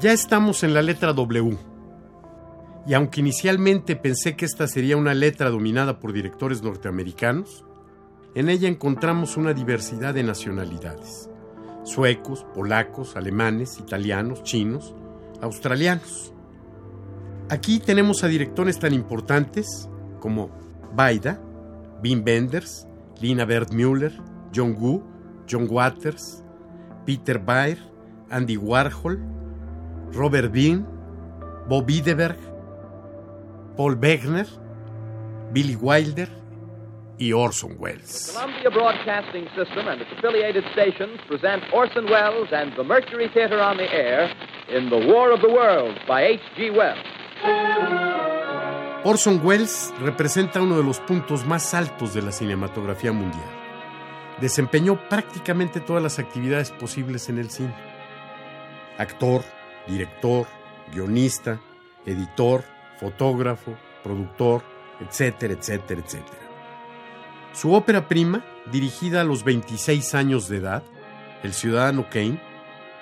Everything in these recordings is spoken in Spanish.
Ya estamos en la letra W. Y aunque inicialmente pensé que esta sería una letra dominada por directores norteamericanos, en ella encontramos una diversidad de nacionalidades. Suecos, polacos, alemanes, italianos, chinos, australianos. Aquí tenemos a directores tan importantes como Baida, Wim Wenders, Lina Müller, John Woo, John Waters, Peter Baer, Andy Warhol, Robert Bean, Bob Wideberg, Paul Wegner, Billy Wilder y Orson Welles. Columbia Broadcasting System and its affiliated stations present Orson Welles and the Mercury Theater on the Air in The War of the Worlds by H.G. Wells. Orson Welles representa uno de los puntos más altos de la cinematografía mundial. Desempeñó prácticamente todas las actividades posibles en el cine. Actor, director, guionista, editor, fotógrafo, productor, etcétera, etcétera, etcétera. Su ópera prima, dirigida a los 26 años de edad, El Ciudadano Kane,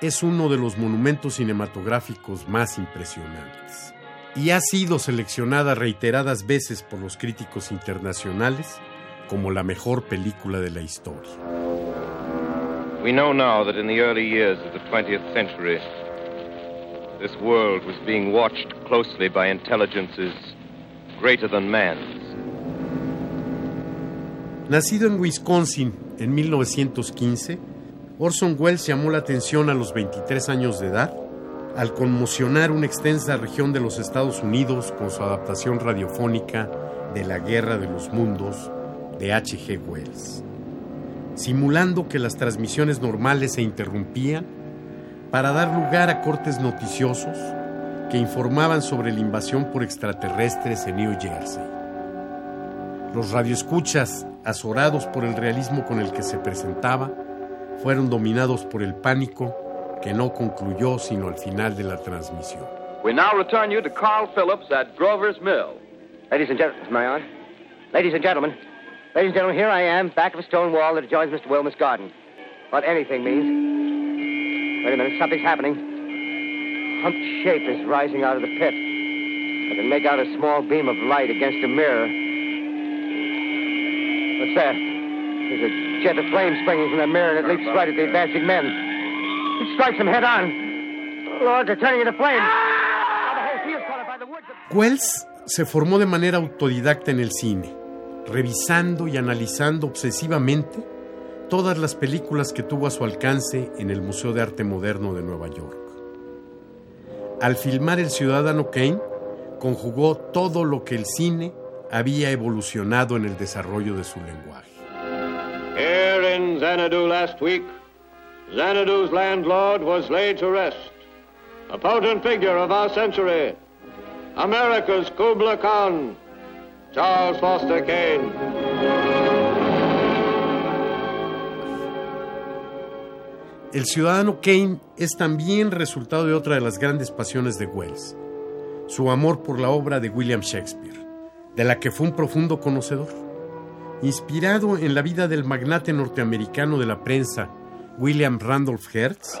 es uno de los monumentos cinematográficos más impresionantes y ha sido seleccionada reiteradas veces por los críticos internacionales como la mejor película de la historia. We know now that in the early years of the 20th century, this world was being watched closely by intelligences greater than man's. Nacido en Wisconsin en 1915, Orson Welles llamó la atención a los 23 años de edad al conmocionar una extensa región de los Estados Unidos con su adaptación radiofónica de La Guerra de los Mundos de H.G. Wells, simulando que las transmisiones normales se interrumpían para dar lugar a cortes noticiosos que informaban sobre la invasión por extraterrestres en New Jersey. Los radioescuchas, azorados por el realismo con el que se presentaba, fueron dominados por el pánico que no concluyó sino al final de la transmisión. We now return you to Carl Phillips at Grover's Mill. Ladies and gentlemen, my honor. Ladies and gentlemen. Ladies and gentlemen, here I am, back of a stone wall that adjoins Mr. Wilmer's garden. What anything means. Wait a minute, something's happening. Humped shape is rising out of the pit. I can make out a small beam of light against a mirror. What's that? There's a jet of flame springing from the mirror and it leaps right at the advancing men. It strikes them head on. Lord, they're turning into flames. Wells se formó de manera autodidacta en el cine, revisando y analizando obsesivamente todas las películas que tuvo a su alcance en el Museo de Arte Moderno de Nueva York. Al filmar El Ciudadano Kane, conjugó todo lo que el cine había evolucionado en el desarrollo de su lenguaje. Here in Xanadu last week, Xanadu's landlord was laid to rest. A potent figure of our century, America's Kubla Khan, Charles Foster Kane. El Ciudadano Kane es también resultado de otra de las grandes pasiones de Wells, su amor por la obra de William Shakespeare, de la que fue un profundo conocedor. Inspirado en la vida del magnate norteamericano de la prensa, William Randolph Hearst,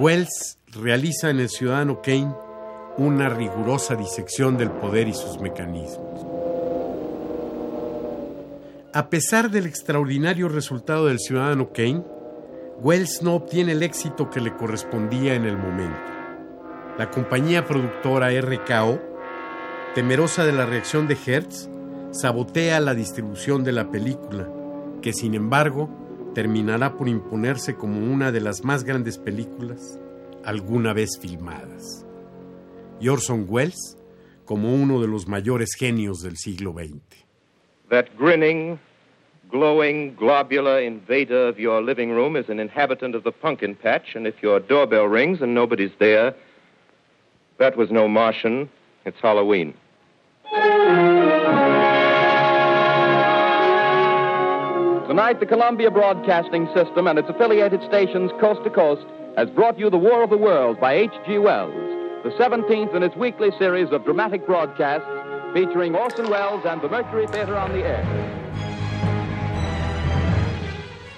Wells realiza en El Ciudadano Kane una rigurosa disección del poder y sus mecanismos. A pesar del extraordinario resultado del Ciudadano Kane, Wells no obtiene el éxito que le correspondía en el momento. La compañía productora RKO, temerosa de la reacción de Hertz, sabotea la distribución de la película, que sin embargo terminará por imponerse como una de las más grandes películas alguna vez filmadas. Y Orson Welles como uno de los mayores genios del siglo XX. That grinning, glowing, globular invader of your living room is an inhabitant of the pumpkin patch, and if your doorbell rings and nobody's there, that was no Martian. It's Halloween. Tonight, the Columbia Broadcasting System and its affiliated stations coast to coast has brought you The War of the Worlds by H.G. Wells, the 17th in its weekly series of dramatic broadcasts featuring Orson Welles and the Mercury Theater on the Air.